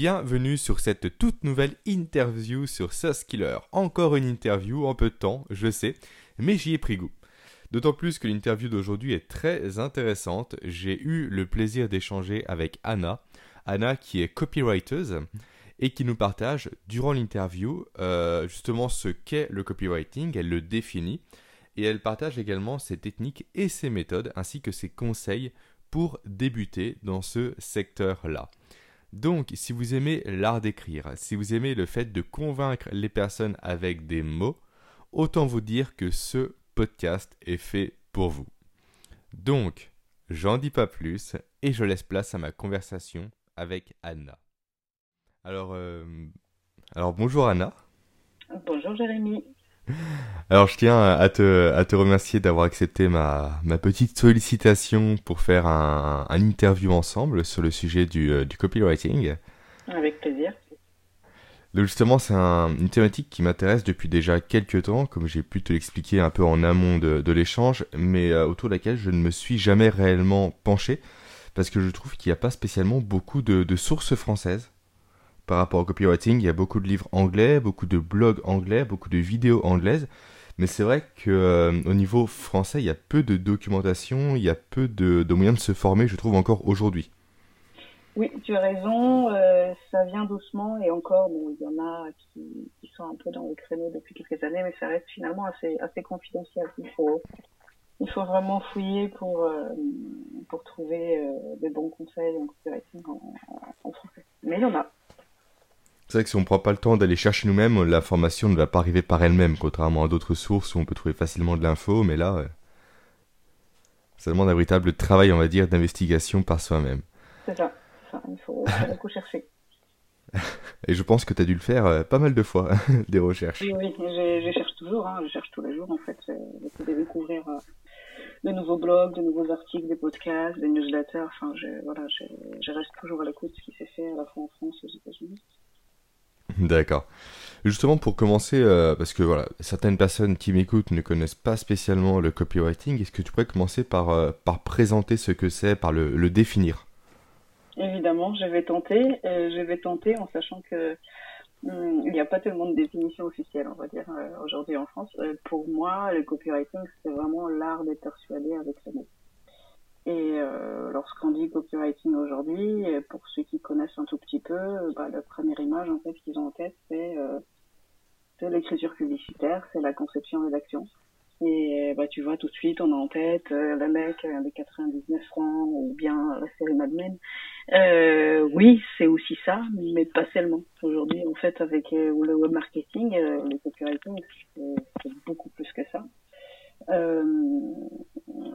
bienvenue sur cette toute nouvelle interview sur Killer. Encore une interview en peu de temps, je sais, mais j'y ai pris goût. D'autant plus que l'interview d'aujourd'hui est très intéressante. J'ai eu le plaisir d'échanger avec Anna. Anna qui est copywriter et qui nous partage durant l'interview euh, justement ce qu'est le copywriting. Elle le définit et elle partage également ses techniques et ses méthodes ainsi que ses conseils pour débuter dans ce secteur-là. Donc, si vous aimez l'art d'écrire, si vous aimez le fait de convaincre les personnes avec des mots, autant vous dire que ce podcast est fait pour vous. Donc, j'en dis pas plus et je laisse place à ma conversation avec Anna. Alors, euh, alors bonjour Anna. Bonjour Jérémy. Alors je tiens à te, à te remercier d'avoir accepté ma, ma, petite sollicitation pour faire un, un interview ensemble sur le sujet du, euh, du copywriting. Avec plaisir. Donc justement, c'est un, une thématique qui m'intéresse depuis déjà quelques temps, comme j'ai pu te l'expliquer un peu en amont de, de l'échange, mais euh, autour de laquelle je ne me suis jamais réellement penché, parce que je trouve qu'il n'y a pas spécialement beaucoup de, de sources françaises par rapport au copywriting. Il y a beaucoup de livres anglais, beaucoup de blogs anglais, beaucoup de vidéos anglaises. Mais c'est vrai qu'au euh, niveau français, il y a peu de documentation, il y a peu de, moyens de se former, je trouve, encore aujourd'hui. Oui, tu as raison, euh, ça vient doucement et encore, il y en a qui, sont un peu dans le créneau depuis quelques années, mais ça reste finalement assez, confidentiel. Il faut, vraiment fouiller pour, euh, pour trouver des bons conseils en copywriting en français. Mais il y en a. C'est vrai que si on ne prend pas le temps d'aller chercher nous-mêmes, l'information ne va pas arriver par elle-même, contrairement à d'autres sources où on peut trouver facilement de l'info, mais là, ça demande un véritable travail, on va dire, d'investigation par soi-même. C'est ça, il faut beaucoup chercher. Et je pense que tu as dû le faire euh, pas mal de fois, des recherches. Oui, oui je, cherche toujours, hein, je cherche tous les jours en fait. J'essaie de découvrir euh, de nouveaux blogs, de nouveaux articles, des podcasts, des newsletters. Enfin, je, voilà, je, reste toujours à l'écoute de ce qui s'est fait à la fois en France et aux États-Unis. D'accord. Justement, pour commencer, euh, parce que certaines personnes qui m'écoutent ne connaissent pas spécialement le copywriting, est-ce que tu pourrais commencer par, euh, présenter ce que c'est, par le, définir? Évidemment, je vais tenter. Euh, je vais tenter en sachant que n'y a pas tellement de définition officielle, on va dire, aujourd'hui en France. pour moi, le copywriting, c'est vraiment l'art d'être persuadé avec le mot. Et euh, lorsqu'on dit copywriting aujourd'hui, pour ceux qui connaissent un tout petit peu, bah, la première image en fait qu'ils ont en tête, c'est euh, l'écriture publicitaire, c'est la conception rédaction. Et bah, tu vois tout de suite, on a en tête euh, le mec avec 99 francs ou bien la série Mad Men. Euh, oui, c'est aussi ça, mais pas seulement. Aujourd'hui, en fait, avec euh, le web marketing, le copywriting, c'est beaucoup plus que ça. Euh,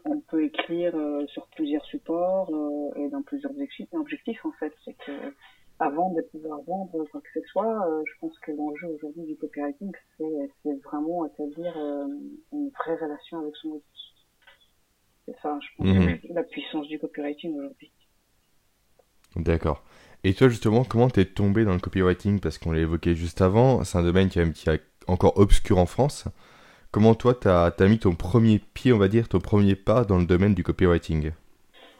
on peut écrire euh, sur plusieurs supports euh, et dans plusieurs objectifs en fait. C'est que avant de pouvoir vendre quoi que ce soit, je pense que l'enjeu aujourd'hui du copywriting, c'est vraiment établir une vraie relation avec son outil. C'est ça, je pense, mhm. la puissance du copywriting aujourd'hui. D'accord. Et toi, justement, comment t'es tombé dans le copywriting? Parce qu'on l'a évoqué juste avant, c'est un domaine qui, qui est encore obscur en France. Comment toi, tu as, mis ton premier pied, on va dire, ton premier pas dans le domaine du copywriting?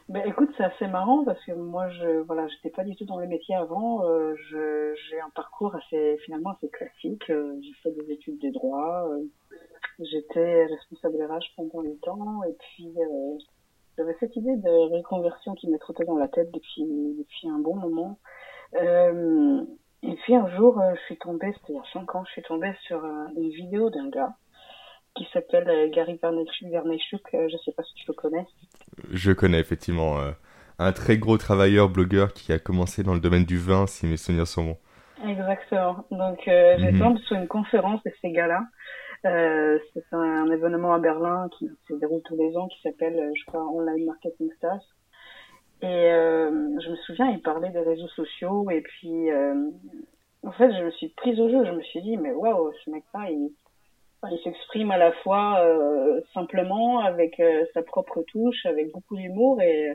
Ben, écoute, c'est assez marrant parce que moi, je voilà, j'étais pas du tout dans le métier avant. Euh, j'ai un parcours assez finalement assez classique. Euh, j'ai fait des études de droit. Euh, j'étais responsable RH pendant 8 ans et puis j'avais cette idée de reconversion qui me trottait dans la tête depuis depuis un bon moment. et puis un jour, je suis tombée, c'était il y a 5 ans, je suis tombée sur une vidéo d'un gars qui s'appelle euh, Gary Verneychuk. Euh, je ne sais pas si tu le connais. Je connais effectivement euh, un très gros travailleur, blogueur qui a commencé dans le domaine du vin, si mes souvenirs sont bons. Exactement. Donc, euh, j'ai mhm. sur une conférence de ces gars-là. Euh, c'est un événement à Berlin qui se déroule tous les ans qui s'appelle, je crois, Online Marketing Stars. Et euh, je me souviens, il parlait des réseaux sociaux et puis, en fait, je me suis prise au jeu. Je me suis dit, mais waouh, ce mec-là, il, il s'exprime à la fois euh, simplement avec euh, sa propre touche, avec beaucoup d'humour et,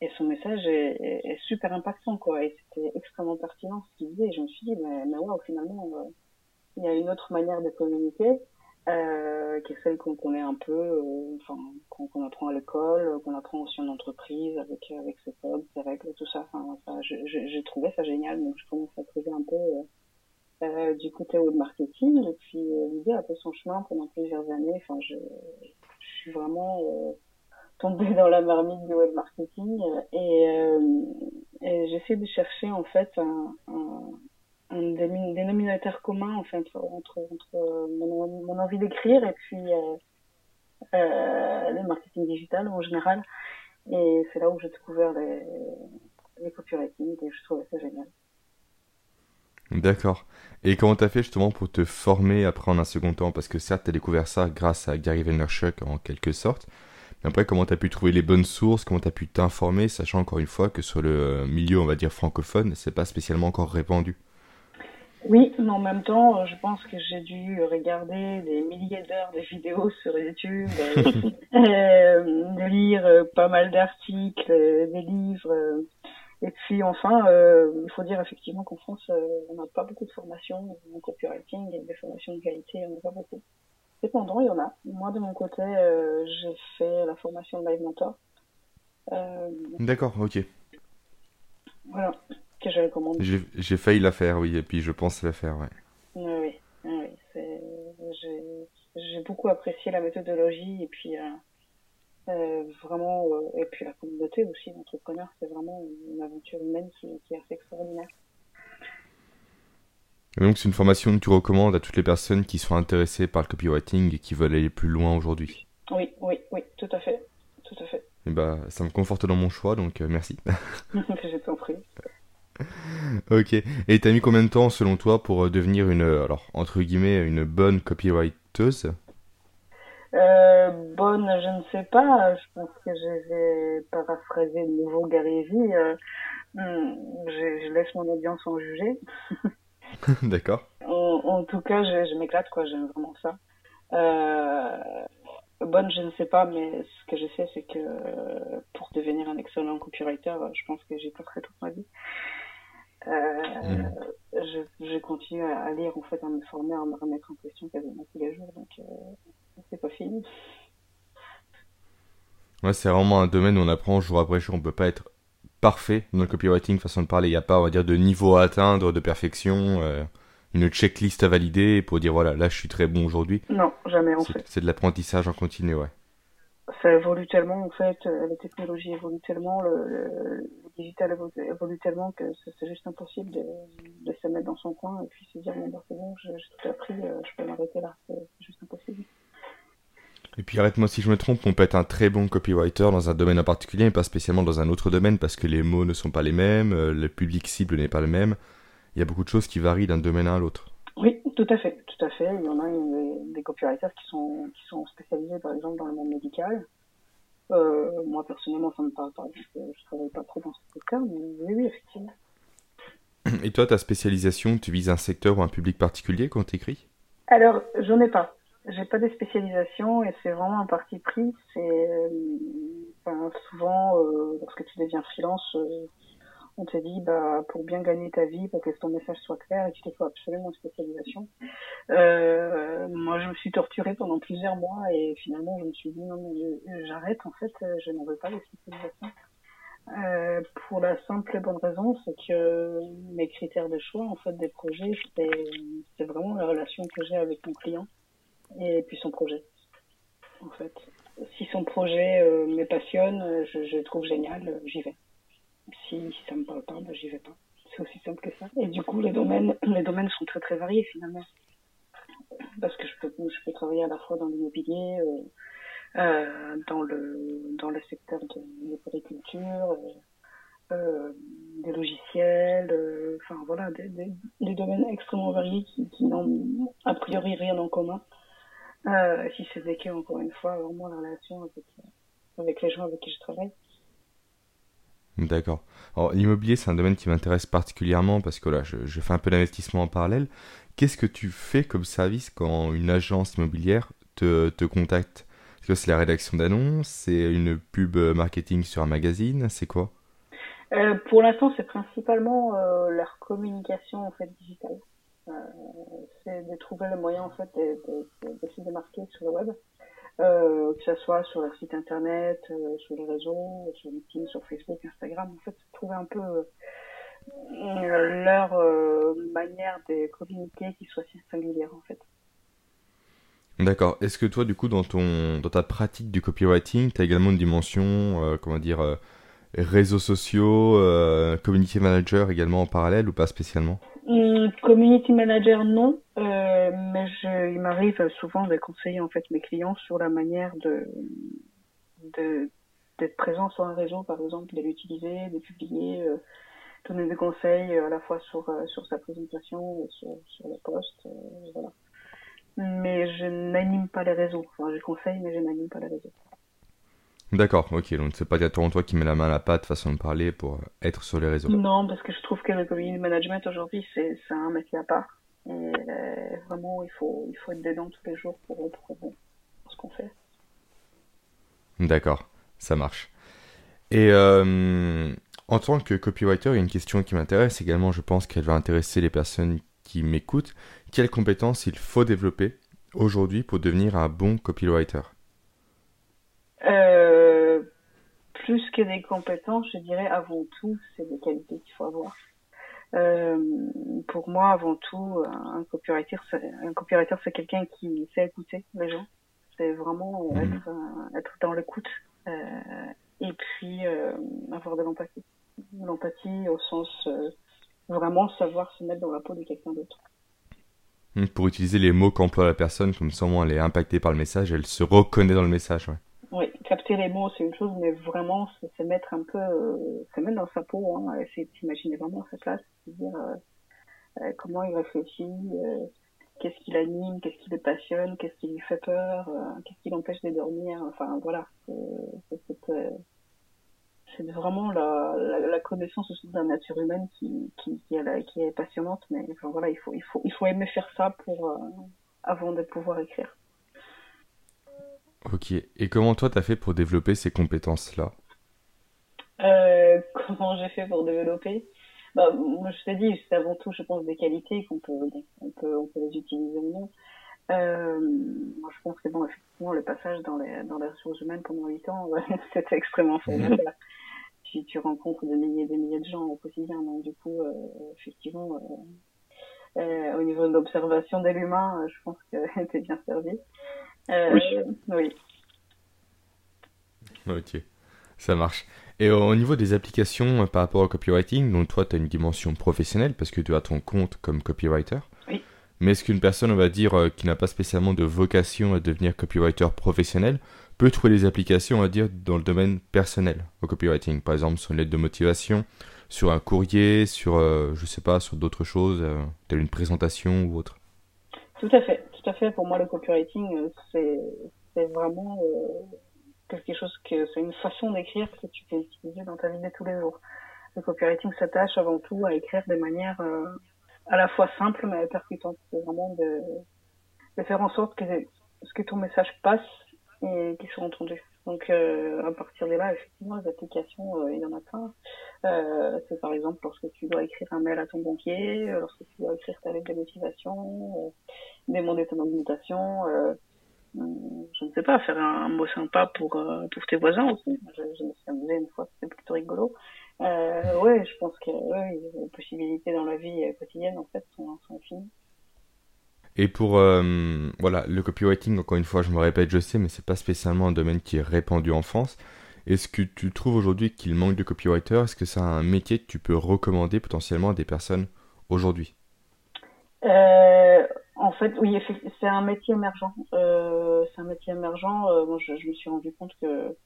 et son message est, est, super impactant quoi. Et c'était extrêmement pertinent ce qu'il disait. Et je me suis dit mais, mais wow, finalement euh, il y a une autre manière de communiquer. euh, qui est celle qu'on connaît un peu, euh, enfin qu'on apprend à l'école, qu'on apprend aussi en entreprise avec avec ses codes, ses règles, tout ça. Enfin, j'ai trouvé ça génial, donc je commence à trouver un peu euh, euh, du côté web marketing. Et puis l'idée a fait son chemin pendant plusieurs années. Enfin, je, suis vraiment tombée dans la marmite du web marketing et, et j'essaie de chercher en fait un, un un dénominateur commun en fait entre, entre mon, envie d'écrire et puis euh, euh, le marketing digital en général. Et c'est là où j'ai découvert les, les copywriting et je trouvais ça génial. D'accord. Et comment t'as fait justement pour te former après en un second temps? Parce que certes, t'as découvert ça grâce à Gary Vaynerchuk en quelque sorte. Mais après, comment t'as pu trouver les bonnes sources? Comment t'as pu t'informer? Sachant encore une fois que sur le milieu, on va dire francophone, c'est pas spécialement encore répandu. Oui, mais en même temps, euh, je pense que j'ai dû regarder des milliers d'heures de vidéos sur YouTube, euh, euh, de lire pas mal d'articles, des livres. Et puis enfin, il faut dire effectivement qu'en France, on n'a pas beaucoup de formations en copywriting et des formations de qualité, on n'a pas beaucoup. Cependant, il y en a. Moi, de mon côté, j'ai fait la formation de Live Mentor. D'accord, ok. Voilà que je recommande. J'ai failli la faire, oui, et puis je pense la faire, ouais. Oui, oui, j'ai beaucoup apprécié la méthodologie et puis euh, euh, vraiment, euh, et puis la communauté aussi d'entrepreneurs, c'est vraiment une aventure humaine qui, qui est assez extraordinaire. donc c'est une formation que tu recommandes à toutes les personnes qui sont intéressées par le copywriting et qui veulent aller plus loin aujourd'hui. Oui, oui, oui, tout à fait, tout à fait. Et bah, ça me conforte dans mon choix, donc merci. Je t'en prie. ok. Et t'as mis combien de temps, selon toi, pour euh, devenir une, euh, alors, entre guillemets, une bonne copywriteuse? Euh, bonne, je ne sais pas. Je pense que je vais paraphraser le nouveau Gary Vee. Hmm, je, laisse mon audience en juger. D'accord. En, tout cas, je, m'éclate, quoi. J'aime vraiment ça. bonne, je ne sais pas, mais ce que je sais, c'est que pour devenir un excellent copywriter, je pense que j'y passerai toute ma vie. Euh, je, je, continue à lire, en fait, à me former, à me remettre en question quasiment tous les jours, donc euh, c'est pas fini. Ouais, c'est vraiment un domaine où on apprend jour après jour. On peut pas être parfait dans le copywriting, façon de parler. Il n'y a pas, on va dire, de niveau à atteindre, de perfection, euh, une checklist à valider pour dire voilà, là je suis très bon aujourd'hui. Non, jamais en fait. C'est de l'apprentissage en continu, ouais ça évolue tellement en fait, euh, la technologie évolue tellement, le, le, digital évolue, tellement que c'est juste impossible de, de, se mettre dans son coin et puis se dire bon bah, c'est bon, j'ai tout appris, euh, je peux m'arrêter là, c'est juste impossible. Et puis arrête-moi si je me trompe, on peut être un très bon copywriter dans un domaine en particulier, mais pas spécialement dans un autre domaine parce que les mots ne sont pas les mêmes, euh, le public cible n'est pas le même. Il y a beaucoup de choses qui varient d'un domaine à l'autre. Oui, tout à fait, tout à fait. Il y en a des, copywriters qui sont, qui sont spécialisés, par exemple, dans le monde médical. Euh, moi, personnellement, ça me parle pas, je ne travaille pas trop dans ce cas, mais oui, oui, effectivement. Et toi, ta spécialisation, tu vises un secteur ou un public particulier quand tu écris Alors, j'en ai pas. J'ai pas de spécialisation et c'est vraiment un parti pris. C'est euh, souvent, euh, lorsque tu deviens freelance, euh, on te dit bah pour bien gagner ta vie, pour que ton message soit clair, et te faut absolument une spécialisation. Euh, moi, je me suis torturée pendant plusieurs mois et finalement, je me suis dit non mais j'arrête. En fait, je n'en veux pas de spécialisation. Euh, pour la simple et bonne raison, c'est que mes critères de choix, en fait, des projets, c'est vraiment la relation que j'ai avec mon client et puis son projet. En fait, si son projet euh, me passionne, je, je trouve génial, j'y vais si, ça me parle pas, ben, j'y vais pas. C'est aussi simple que ça. Et du coup, les domaines, les domaines sont très très variés finalement. Parce que je peux, je peux travailler à la fois dans l'immobilier, euh, euh, dans le dans le secteur de, l'agriculture, euh, euh, des logiciels, euh, enfin voilà, des, des, domaines extrêmement variés qui n'ont a priori rien en commun. Si c'est que encore une fois vraiment la relation avec avec les gens avec qui je travaille. D'accord. Alors, l'immobilier, c'est un domaine qui m'intéresse particulièrement parce que là, je, fais un peu d'investissement en parallèle. Qu'est-ce que tu fais comme service quand une agence immobilière te, te contacte? Est-ce que c'est la rédaction d'annonces C'est une pub marketing sur un magazine C'est quoi? Euh, Pour l'instant, c'est principalement euh, leur communication en fait digitale. Euh, c'est de trouver le moyen en fait de, de, se démarquer sur le web, euh, que ce soit sur leur site internet, euh, sur les réseaux, sur LinkedIn, sur Facebook, Instagram, en fait, trouver un peu leur manière de communiquer qui soit singulière en fait. D'accord. Est-ce que toi, du coup, dans, ton, dans ta pratique du copywriting, tu as également une dimension, comment dire, réseaux sociaux, community manager également en parallèle ou pas spécialement? Community manager, non. mais je, il m'arrive souvent de conseiller en fait mes clients sur la manière de, de d'être présent sur un réseau, par exemple, de l'utiliser, de publier, donner des conseils à la fois sur, sur sa présentation, sur, sur le poste, voilà mais je n'anime pas les réseaux. Enfin, je conseille, mais je n'anime pas les réseaux. D'accord, ok, donc c'est pas directement toi qui mets la main à la pâte, façon de parler, pour être sur les réseaux. Non, parce que je trouve que le community management aujourd'hui, c'est un métier à part. Et euh, vraiment, il faut, il faut être dedans tous les jours pour, pour, pour ce qu'on fait. D'accord, ça marche. Et euh, en tant que copywriter, il y a une question qui m'intéresse également, je pense qu'elle va intéresser les personnes qui m'écoutent, quelles compétences il faut développer aujourd'hui pour devenir un bon copywriter euh, Plus que des compétences, je dirais avant tout, c'est des qualités qu'il faut avoir. Euh, pour moi, avant tout, un copywriter, un copywriter, c'est quelqu'un qui sait écouter les gens. C'est vraiment mmh. être, euh, être, dans l'écoute et puis avoir de l'empathie. L'empathie au sens vraiment savoir se mettre dans la peau de quelqu'un d'autre. Hmm, pour utiliser les mots qu'emploie la personne, comme ça elle est impactée par le message, elle se reconnaît dans le message. Ouais. Capter les mots c'est une chose, mais vraiment se mettre un peu, euh, se mettre dans sa peau, hein, de s'imaginer vraiment à sa place, dire euh, euh, comment il réfléchit, qu'est-ce qui l'anime, qu'est-ce qui le passionne, qu'est-ce qui lui fait peur, qu'est-ce qui l'empêche de dormir, enfin voilà, c'est c'est vraiment la, connaissance aussi de la nature humaine qui, est, passionnante. Mais voilà, il faut, il, faut, aimer faire ça pour, euh, avant de pouvoir écrire. Ok. Et comment toi, tu as fait pour développer ces compétences-là? Euh, Comment j'ai fait pour développer? Bah, Moi, je t'ai dit, c'est avant tout, je pense, des qualités qu'on peut, on peut, on peut les utiliser ou non. Euh, moi, je pense que bon, effectivement, le passage dans les, dans les ressources humaines pendant 8 ans, c'était extrêmement formidable tu, tu rencontres des milliers et des milliers de gens au quotidien. Donc du coup, euh, effectivement, euh, au niveau de l'observation de l'humain, je pense que tu es bien servi. Oui. oui. Ok, ça marche. Et au niveau des applications par rapport au copywriting, donc toi, tu as une dimension professionnelle parce que tu as ton compte comme copywriter. Oui. Mais est-ce qu'une personne, on va dire, qui n'a pas spécialement de vocation à devenir copywriter professionnel, peut trouver des applications, on va dire, dans le domaine personnel au copywriting? Par exemple, sur une lettre de motivation, sur un courrier, sur, euh, je sais pas, sur d'autres choses, euh, telle une présentation ou autre? Tout à fait, tout à fait. Pour moi, le copywriting, euh, c'est, vraiment quelque chose que c'est une façon d'écrire que tu peux utiliser dans ta vie de tous les jours. Le copywriting s'attache avant tout à écrire de manière à la fois simple mais percutante. C'est vraiment de, de faire en sorte que que ton message passe et qui sont entendus. Donc euh, à partir de là, effectivement, les applications, euh, il y en a plein. Euh, c'est par exemple lorsque tu dois écrire un mail à ton banquier, euh, lorsque tu dois écrire ta lettre de motivation, euh, demander ton augmentation, hum, je ne sais pas, faire un, mot sympa pour, pour tes voisins aussi. Je, je, me suis amusée une fois, c'était plutôt rigolo. Euh, ouais, je pense que les possibilités dans la vie quotidienne en fait sont, sont infinies. Et pour euh, voilà, le copywriting, encore une fois, je me répète, je sais, mais c'est pas spécialement un domaine qui est répandu en France. Est-ce que tu trouves aujourd'hui qu'il manque de copywriters? Est-ce que c'est un métier que tu peux recommander potentiellement à des personnes aujourd'hui? Euh, En fait, oui, c'est un métier émergent. Euh, c'est un métier émergent. Moi, je, me suis rendu compte que,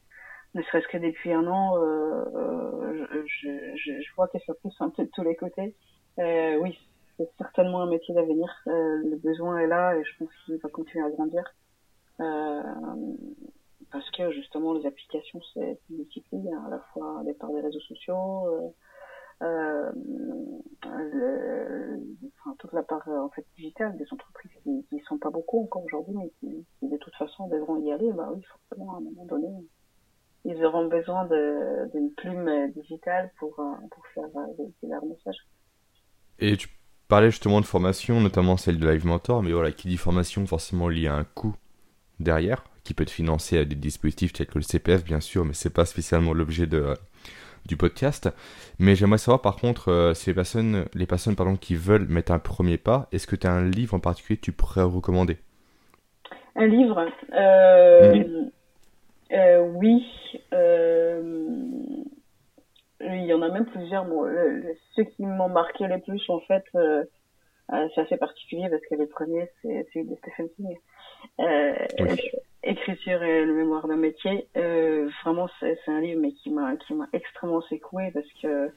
ne serait-ce que depuis un an, je, je, je, vois que ça pousse un peu de tous les côtés. oui, c'est certainement un métier d'avenir. Euh, le besoin est là et je pense qu'il va continuer à grandir. Euh, parce que justement les applications c'est multiplie hein, à la fois des par des réseaux sociaux, euh, euh, le, enfin, toute la part en fait digitale des entreprises qui, qui sont pas beaucoup encore aujourd'hui mais qui, qui, de toute façon devront y aller. Bah oui, forcément à un moment donné ils auront besoin d'une plume digitale pour pour faire véhiculer leur message. Et tu parlais justement de formation, notamment celle de Live Mentor, mais voilà, qui dit formation forcément lié à un coût derrière, qui peut être financé à des dispositifs tels que le CPF bien sûr, mais c'est pas spécialement l'objet de du podcast. Mais j'aimerais savoir par contre euh, si les personnes, les personnes pardon, qui veulent mettre un premier pas, est-ce que tu as un livre en particulier que tu pourrais recommander? Un livre euh, euh, Oui. Il y en a même plusieurs. Bon, ceux qui m'ont marqué le plus, en fait, c'est assez particulier parce que le premier, c'est celui de Stephen King. Écriture et le mémoire d'un métier. Euh, vraiment, c'est un livre mais qui m'a qui m'a extrêmement secoué parce que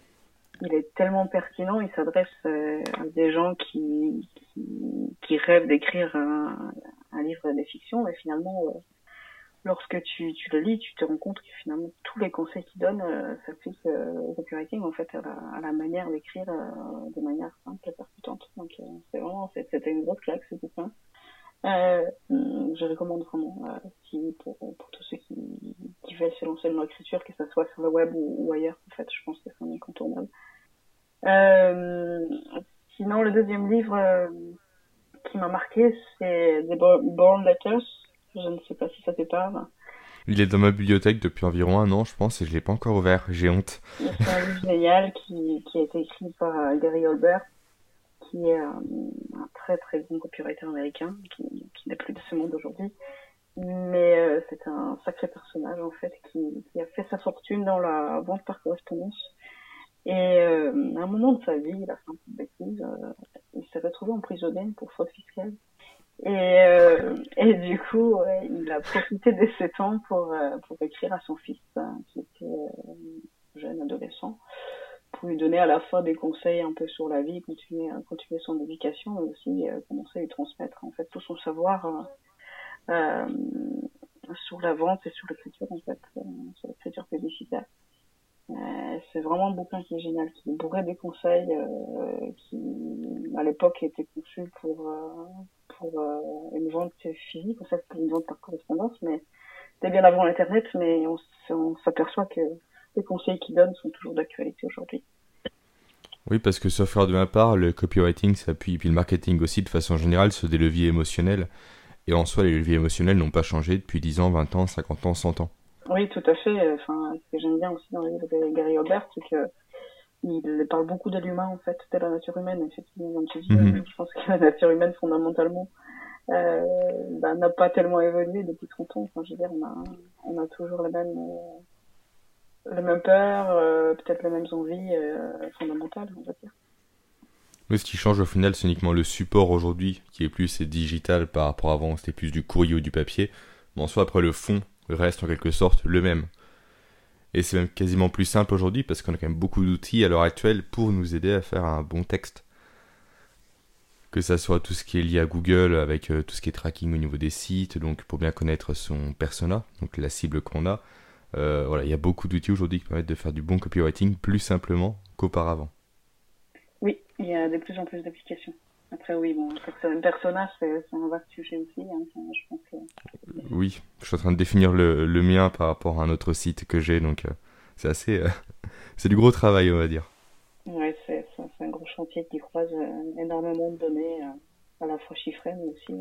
il est tellement pertinent. Il s'adresse euh, à des gens qui qui, qui rêvent d'écrire un, un, livre de fiction, mais finalement, euh, lorsque tu, tu le lis, tu te rends compte que finalement tous les conseils qu'il donne euh, s'appliquent au copywriting en fait à la, à la manière d'écrire de manière simple et percutante. Donc c'est vraiment c'était une grosse claque ce bouquin. Euh, je recommande vraiment euh, si, pour, pour tous ceux qui, qui veulent se lancer dans l'écriture, que ce soit sur le web ou, ailleurs. En fait, je pense que c'est un incontournable. Euh, sinon, le deuxième livre euh, qui m'a marqué, c'est The Born Letters. Je ne sais pas si ça te parle. Il est dans ma bibliothèque depuis environ un an, je pense, et je l'ai pas encore ouvert. J'ai honte. C'est un livre génial qui, qui a été écrit par euh, Gary Holbert qui est un, très très bon copywriter américain, qui, qui n'est plus de ce monde aujourd'hui. Mais euh, c'est un sacré personnage en fait qui, qui, a fait sa fortune dans la vente par correspondance. Et euh, à un moment de sa vie, il a fait un peu de bêtise. Euh, il s'est retrouvé emprisonné pour fraude fiscale. Et, euh, et du coup, il a profité de ce temps pour, pour écrire à son fils, qui était jeune adolescent, pour lui donner à la fois des conseils un peu sur la vie, continuer, continuer son éducation, mais aussi euh, commencer à lui transmettre en fait tout son savoir euh, euh sur la vente et sur l'écriture en fait, euh, sur l'écriture publicitaire. C'est vraiment un bouquin qui est génial, qui bourrait des conseils qui à l'époque était conçu pour pour une vente physique, en fait pour une vente par correspondance, mais c'était bien avant l'internet, mais on, s'aperçoit que les conseils qu'ils donnent sont toujours d'actualité aujourd'hui. Oui, parce que sauf faire de ma part, le copywriting s'appuie, puis le marketing aussi de façon générale, sur des leviers émotionnels. Et en soi, les leviers émotionnels n'ont pas changé depuis 10 ans, 20 ans, 50 ans, 100 ans. Oui, tout à fait. Enfin, ce que j'aime bien aussi dans le livre de Gary Aubert, c'est que il parle beaucoup de l'humain, en fait, de la nature humaine. Effectivement, comme tu dis, mhm. je pense que la nature humaine, fondamentalement, euh, bah, n'a pas tellement évolué depuis 30 ans. Enfin, je veux dire, on a, on a toujours la même, euh, la même peur, euh, peut-être les mêmes envies fondamentales, on va dire. Mais ce qui change au final, c'est uniquement le support aujourd'hui, qui est plus digital par rapport à avant, c'était plus du courrier ou du papier. Mais en soi, après, le fond reste en quelque sorte le même. Et c'est même quasiment plus simple aujourd'hui parce qu'on a quand même beaucoup d'outils à l'heure actuelle pour nous aider à faire un bon texte. Que ça soit tout ce qui est lié à Google avec euh, tout ce qui est tracking au niveau des sites, donc pour bien connaître son persona, donc la cible qu'on a, euh, voilà, il y a beaucoup d'outils aujourd'hui qui permettent de faire du bon copywriting plus simplement qu'auparavant. Oui, il y a de plus en plus d'applications. Après, oui, bon, un personnage, c'est un vaste sujet aussi. Hein, je pense que... Oui, je suis en train de définir le, le mien par rapport à un autre site que j'ai, donc euh, c'est assez. Euh, c'est du gros travail, on va dire. Ouais, c'est un gros chantier qui croise énormément de données, à la fois chiffrées, mais aussi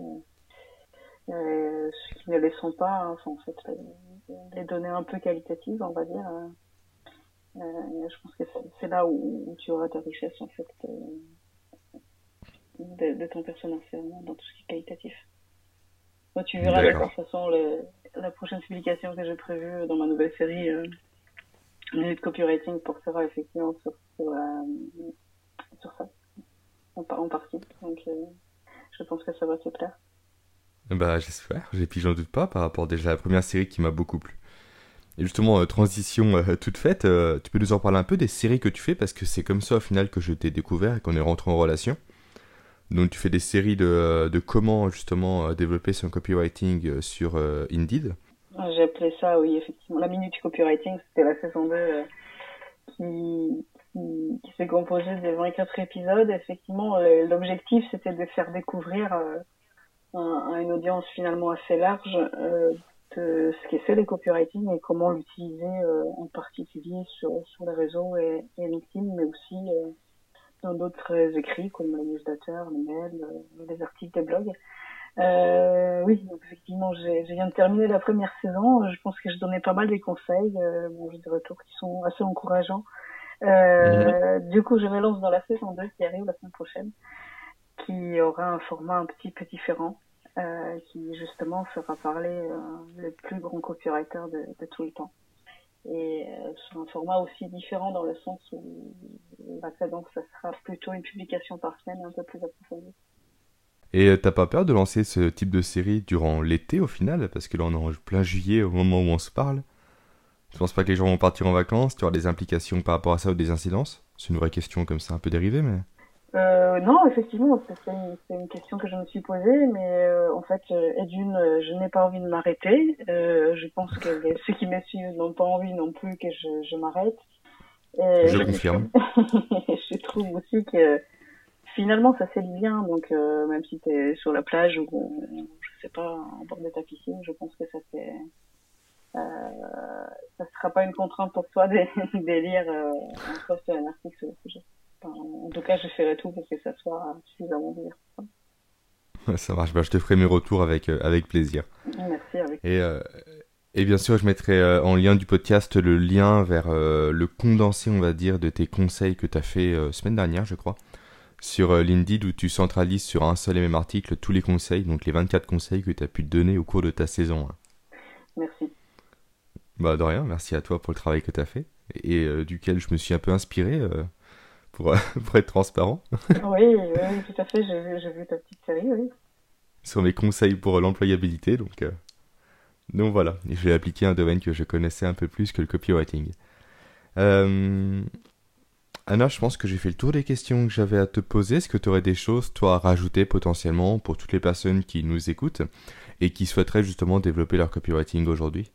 ce qui ne les sont pas. Hein, en fait, les données un peu qualitatives, on va dire. Euh, euh, je pense que c'est là où, tu auras ta richesse, en fait, de, de, ton personnage, vraiment dans tout ce qui est qualitatif. Moi, tu verras de toute façon la prochaine publication que j'ai prévue dans ma nouvelle série, euh, Minute Copywriting, portera effectivement sur, sur, sur ça, en, en, partie. Donc, je pense que ça va te plaire. Bah j'espère, et puis j'en doute pas par rapport déjà à la première série qui m'a beaucoup plu. Et justement, euh, transition euh, toute faite, euh, tu peux nous en parler un peu des séries que tu fais? Parce que c'est comme ça au final que je t'ai découvert et qu'on est rentré en relation. Donc tu fais des séries de, de comment justement développer son copywriting sur Indeed? J'ai appelé ça, oui, effectivement. La Minute Copywriting, c'était la saison 2 qui, qui, s'est composée de 24 épisodes. Effectivement, l'objectif c'était de faire découvrir à une audience finalement assez large euh, ce qu'est le copywriting et comment l'utiliser euh, en particulier sur, sur les réseaux et, et LinkedIn, mais aussi euh, dans d'autres écrits comme les newsletters, les mails, les articles des blogs. Euh, oui, donc effectivement, je viens de terminer la première saison. Je pense que je donnais pas mal des conseils, euh, bon, j'ai des retours qui sont assez encourageants. Euh, mhm. Du coup, je me lance dans la saison 2 qui arrive la semaine prochaine, qui aura un format un petit peu différent, euh, qui justement fera parler euh, le plus grand copywriter de, de tout le temps. Et euh, sur un format aussi différent dans le sens où ça sera plutôt une publication par semaine un peu plus approfondie. Et euh, t'as pas peur de lancer ce type de série durant l'été au final? Parce que là on est en plein juillet au moment où on se parle. Tu penses pas que les gens vont partir en vacances? Tu auras des implications par rapport à ça ou des incidences? C'est une vraie question comme ça un peu dérivée mais... Euh, non, effectivement, c'est une, une, question que je me suis posée, mais euh, en fait, euh, et d'une, euh, je n'ai pas envie de m'arrêter. je pense que ceux qui me suivent n'ont pas envie non plus que je, je m'arrête. Je confirme. je trouve aussi que finalement, ça du bien. Donc, euh, même si tu es sur la plage ou, je sais pas, en bord de ta piscine, je pense que ça fait. Euh, ça sera pas une contrainte pour toi de, de lire euh, un post un article sur le sujet. En tout cas, je ferai tout pour que ça soit suffisamment bien. Ça marche, bah, je te ferai mes retours avec, euh, avec plaisir. Merci. Avec et, euh, et bien sûr, je mettrai euh, en lien du podcast le lien vers le condensé, on va dire, de tes conseils que tu as fait semaine dernière, je crois sur Lindeed où tu centralises sur un seul et même article tous les conseils, donc les 24 conseils que tu as pu te donner au cours de ta saison. Merci. Bah de rien, merci à toi pour le travail que tu as fait et duquel je me suis un peu inspiré pour, pour, être transparent. oui, oui, tout à fait, j'ai vu, vu, ta petite série, oui. Sur mes conseils pour l'employabilité, donc, donc voilà, j'ai appliqué un domaine que je connaissais un peu plus que le copywriting. Euh, Anna, je pense que j'ai fait le tour des questions que j'avais à te poser. Est-ce que tu aurais des choses, toi, à rajouter potentiellement pour toutes les personnes qui nous écoutent et qui souhaiteraient justement développer leur copywriting aujourd'hui?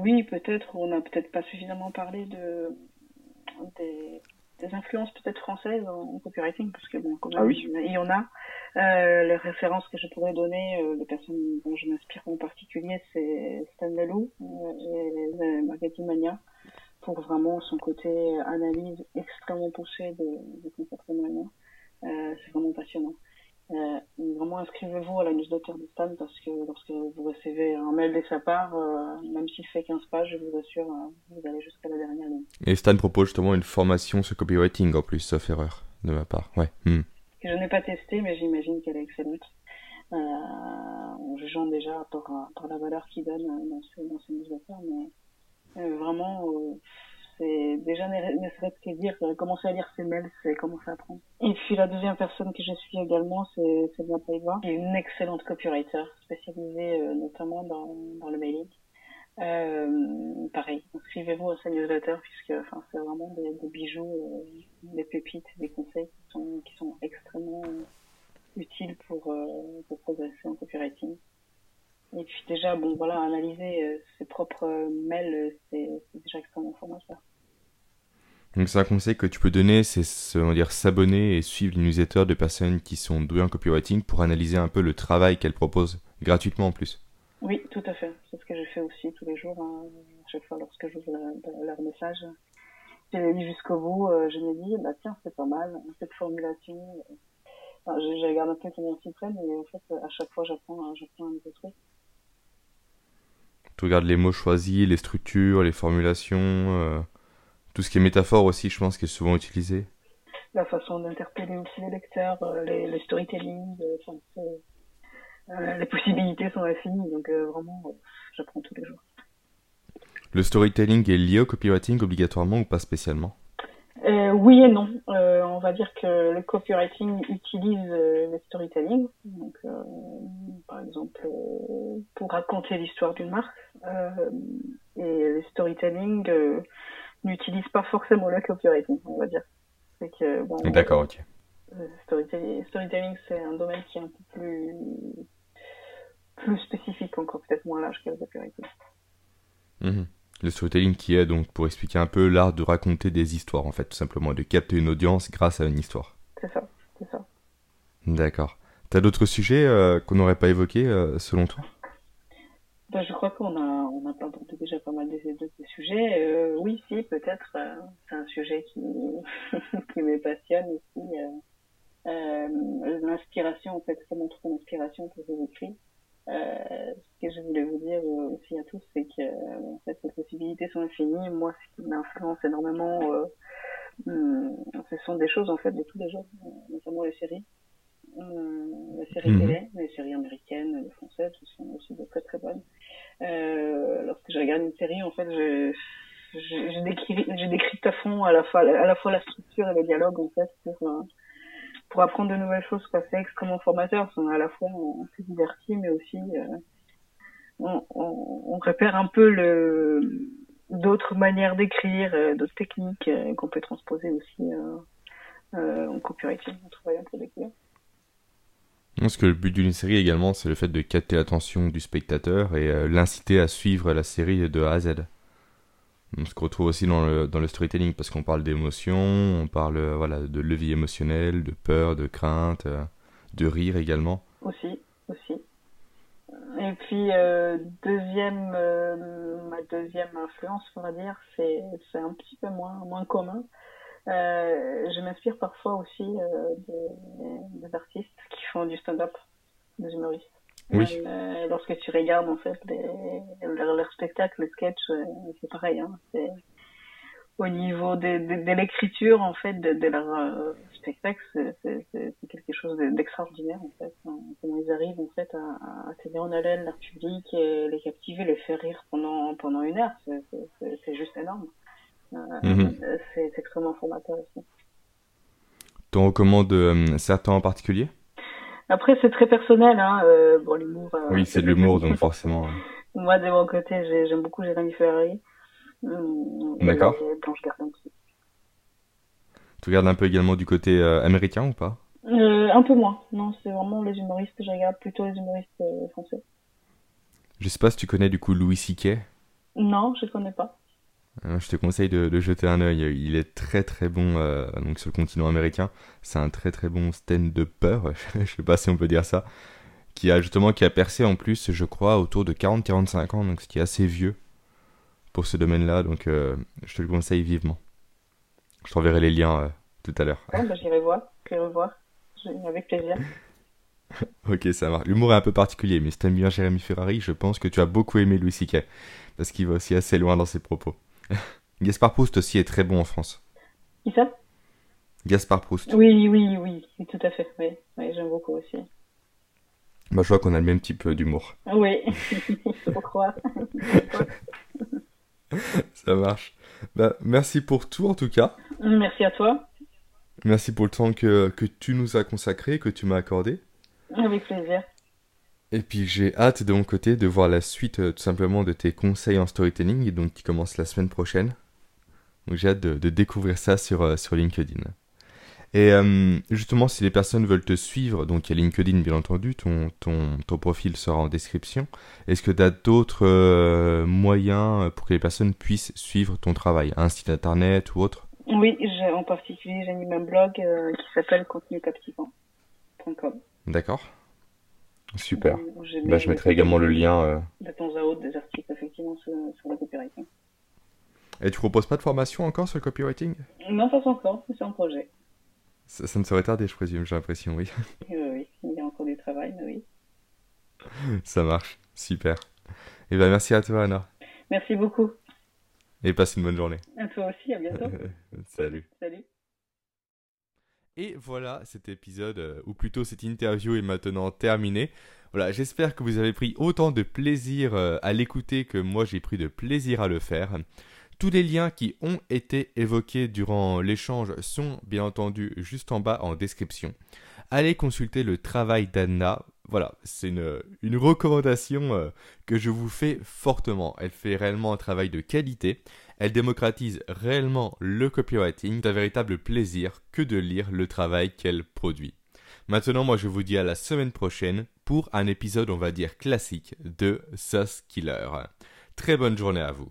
Oui, peut-être. On n'a peut-être pas suffisamment parlé de des, influences peut-être françaises en, copywriting, parce que bon, quand même, ah il y en a. Euh, les références que je pourrais donner, euh, les personnes dont je m'inspire en particulier, c'est Stan Leloup euh, et Marketing Mania pour vraiment son côté analyse extrêmement poussé de, de Euh, c'est vraiment passionnant. Euh, vraiment inscrivez-vous à la newsletter de Stan parce que lorsque vous recevez un mail de sa part, euh, même s'il fait 15 pages, je vous assure, euh, vous allez jusqu'à la dernière ligne. Et Stan propose justement une formation sur copywriting en plus, sauf erreur de ma part. Ouais. Hmm. Que je n'ai pas testé, mais j'imagine qu'elle est excellente. Euh, en jugeant déjà par, par la valeur qu'il donne dans ses, dans ses newsletters, mais vraiment, euh, déjà ne serait-ce que dire, commencer à lire ses mails, c'est commencer à apprendre. Et puis la deuxième personne que je suis également, c'est Sylvia Paiva, qui est une excellente copywriter, spécialisée euh, notamment dans, le mailing. Euh, pareil, inscrivez-vous à sa newsletter puisque enfin, c'est vraiment des, bijoux, des pépites, des conseils qui sont, qui sont extrêmement utiles pour, pour progresser en copywriting. Et puis déjà, bon voilà, analyser euh, ses propres euh, mails, euh, c'est déjà extrêmement formateur. Donc c'est un conseil que tu peux donner, c'est dire s'abonner et suivre les newsletters de personnes qui sont douées en copywriting pour analyser un peu le travail qu'elles proposent gratuitement en plus. Oui, tout à fait. C'est ce que je fais aussi tous les jours. Hein. Chaque fois lorsque j'ouvre leur message, je les lis jusqu'au bout. je me dis, bah tiens, c'est pas mal. Cette formulation, enfin, je, je, regarde un peu comment ils s'y prennent, mais en fait, à chaque fois, j'apprends, j'apprends un nouveau truc. Tu regardes les mots choisis, les structures, les formulations, euh, tout ce qui est métaphore aussi, je pense, qui est souvent utilisé. La façon d'interpeller aussi les lecteurs, euh, les, les, storytelling, euh, les possibilités sont infinies, donc vraiment, j'apprends tous les jours. Le storytelling est lié au copywriting obligatoirement ou pas spécialement? Euh, oui et non. Euh, on va dire que le copywriting utilise euh, le storytelling, donc euh, par exemple euh, pour raconter l'histoire d'une marque, et le storytelling n'utilise pas forcément le copywriting, on va dire. Que, bon, D'accord, ok. Storytelling, storytelling c'est un domaine qui est un peu plus plus spécifique encore, peut-être moins large que le copywriting. Mmh. Le storytelling qui est donc pour expliquer un peu l'art de raconter des histoires en fait, tout simplement, de capter une audience grâce à une histoire. C'est ça, c'est ça. D'accord. T'as d'autres sujets euh, qu'on n'aurait pas évoqués euh, selon toi? Je crois qu'on a, on a déjà pas mal de, de, sujets. Euh, oui, si, peut-être. Euh, c'est un sujet qui, qui me passionne aussi. Euh, l'inspiration, en fait, comment trouver l'inspiration pour vos écrits. ce que je voulais vous dire aussi à tous, c'est que en fait, les possibilités sont infinies. Moi, ce qui m'influence énormément, hum, ce sont des choses en fait de tous les jours, notamment les séries. Hum, les séries mhm. télé, les séries américaines, les françaises, sont aussi de très très bonnes. Euh, lorsque je regarde une série, en fait, je, je, je, décris, je à fond à la fois, à la fois la structure et les dialogues, en fait, pour, euh, pour apprendre de nouvelles choses, quoi. C'est extrêmement formateur. À la fois, on, s'est diverti, mais aussi, euh, on, on, on, repère un peu le, d'autres manières d'écrire, euh, d'autres techniques euh, qu'on peut transposer aussi en copywriting, en travaillant pour des clients. Parce que le but d'une série également, c'est le fait de capter l'attention du spectateur et euh, l'inciter à suivre la série de A à Z. Ce qu'on retrouve aussi dans le, storytelling, parce qu'on parle d'émotion, on parle euh, voilà, de levier émotionnel, de peur, de crainte, euh, de rire également. Aussi, aussi. Et puis, deuxième, ma deuxième influence, on va dire, c'est un petit peu moins, moins commun. Euh, je m'inspire parfois aussi euh, des, des, artistes qui font du stand-up, des humoristes. Oui. Euh, lorsque tu regardes en fait leurs leur spectacles, le sketch, c'est pareil. Hein, c'est au niveau de, de, de l'écriture en fait de, de leur euh, spectacle, c'est quelque chose d'extraordinaire en fait. Comment ils arrivent en fait à, à tenir en haleine leur public, et les captiver, les faire rire pendant pendant une heure, c'est juste énorme. Mhm. C'est extrêmement formateur aussi. Tu recommandes euh, certains en particulier? Après, c'est très personnel. Hein. Euh, bon, l'humour. Euh, oui, c'est de l'humour, donc forcément. Moi, de mon côté, j'aime beaucoup Jérémy Ferrari. D'accord. Tu regardes un peu également du côté américain ou pas? Un peu moins. Non, c'est vraiment les humoristes. Je regarde plutôt les humoristes français. Je sais pas si tu connais du coup Louis C.K. Non, je connais pas. Euh, je te conseille de, jeter un œil. Il est très très bon euh, donc sur le continent américain. C'est un très très bon stand de peur, je sais pas si on peut dire ça, qui a justement qui a percé en plus, je crois, autour de 40-45 ans, donc ce qui est assez vieux pour ce domaine-là. Donc euh, je te le conseille vivement. Je t'enverrai les liens tout à l'heure. Ouais, bah, j'irai voir, j'irai voir, avec plaisir. ok, ça marche. L'humour est un peu particulier, mais si t'aimes bien Jérémy Ferrari, je pense que tu as beaucoup aimé Louis C.K. parce qu'il va aussi assez loin dans ses propos. Gaspard Proust aussi est très bon en France. Qui ça? Gaspard Proust. Oui, oui, oui, tout à fait. Oui, j'aime beaucoup aussi. Bah, je vois qu'on a le même type euh, d'humour. Oui, il faut croire. Ça marche. Bah, merci pour tout en tout cas. Merci à toi. Merci pour le temps que, que tu nous as consacré, que tu m'as accordé. Avec plaisir. Et puis j'ai hâte de mon côté de voir la suite euh, tout simplement de tes conseils en storytelling, donc qui commence la semaine prochaine. Donc j'ai hâte de, découvrir ça sur, euh, sur LinkedIn. Et euh, justement, si les personnes veulent te suivre, donc il y a LinkedIn bien entendu, ton, ton, ton profil sera en description. Est-ce que tu as d'autres moyens pour que les personnes puissent suivre ton travail? Un site internet ou autre? Oui, en particulier j'anime un blog qui s'appelle contenukaptivant.com. D'accord. Super. Bah, je mettrai également le lien. Euh... De temps à autre, des articles effectivement sur, le copywriting. Et tu proposes pas de formation encore sur le copywriting? Non, pas encore, c'est un projet. Ça, ne serait tardé, je présume, j'ai l'impression, oui. oui. Oui, il y a encore du travail, mais oui. Ça marche, super. Et eh ben merci à toi, Anna. Merci beaucoup. Et passe une bonne journée. À toi aussi, à bientôt. Salut. Salut. Et voilà, cet épisode, euh, ou plutôt cette interview est maintenant terminée. Voilà, j'espère que vous avez pris autant de plaisir euh, à l'écouter que moi j'ai pris de plaisir à le faire. Tous les liens qui ont été évoqués durant l'échange sont bien entendu juste en bas en description. Allez consulter le travail d'Anna. Voilà, c'est une, une, recommandation euh, que je vous fais fortement. Elle fait réellement un travail de qualité. Elle démocratise réellement le copywriting. C'est un véritable plaisir que de lire le travail qu'elle produit. Maintenant, moi, je vous dis à la semaine prochaine pour un épisode, on va dire, classique de Sauce Killer. Très bonne journée à vous.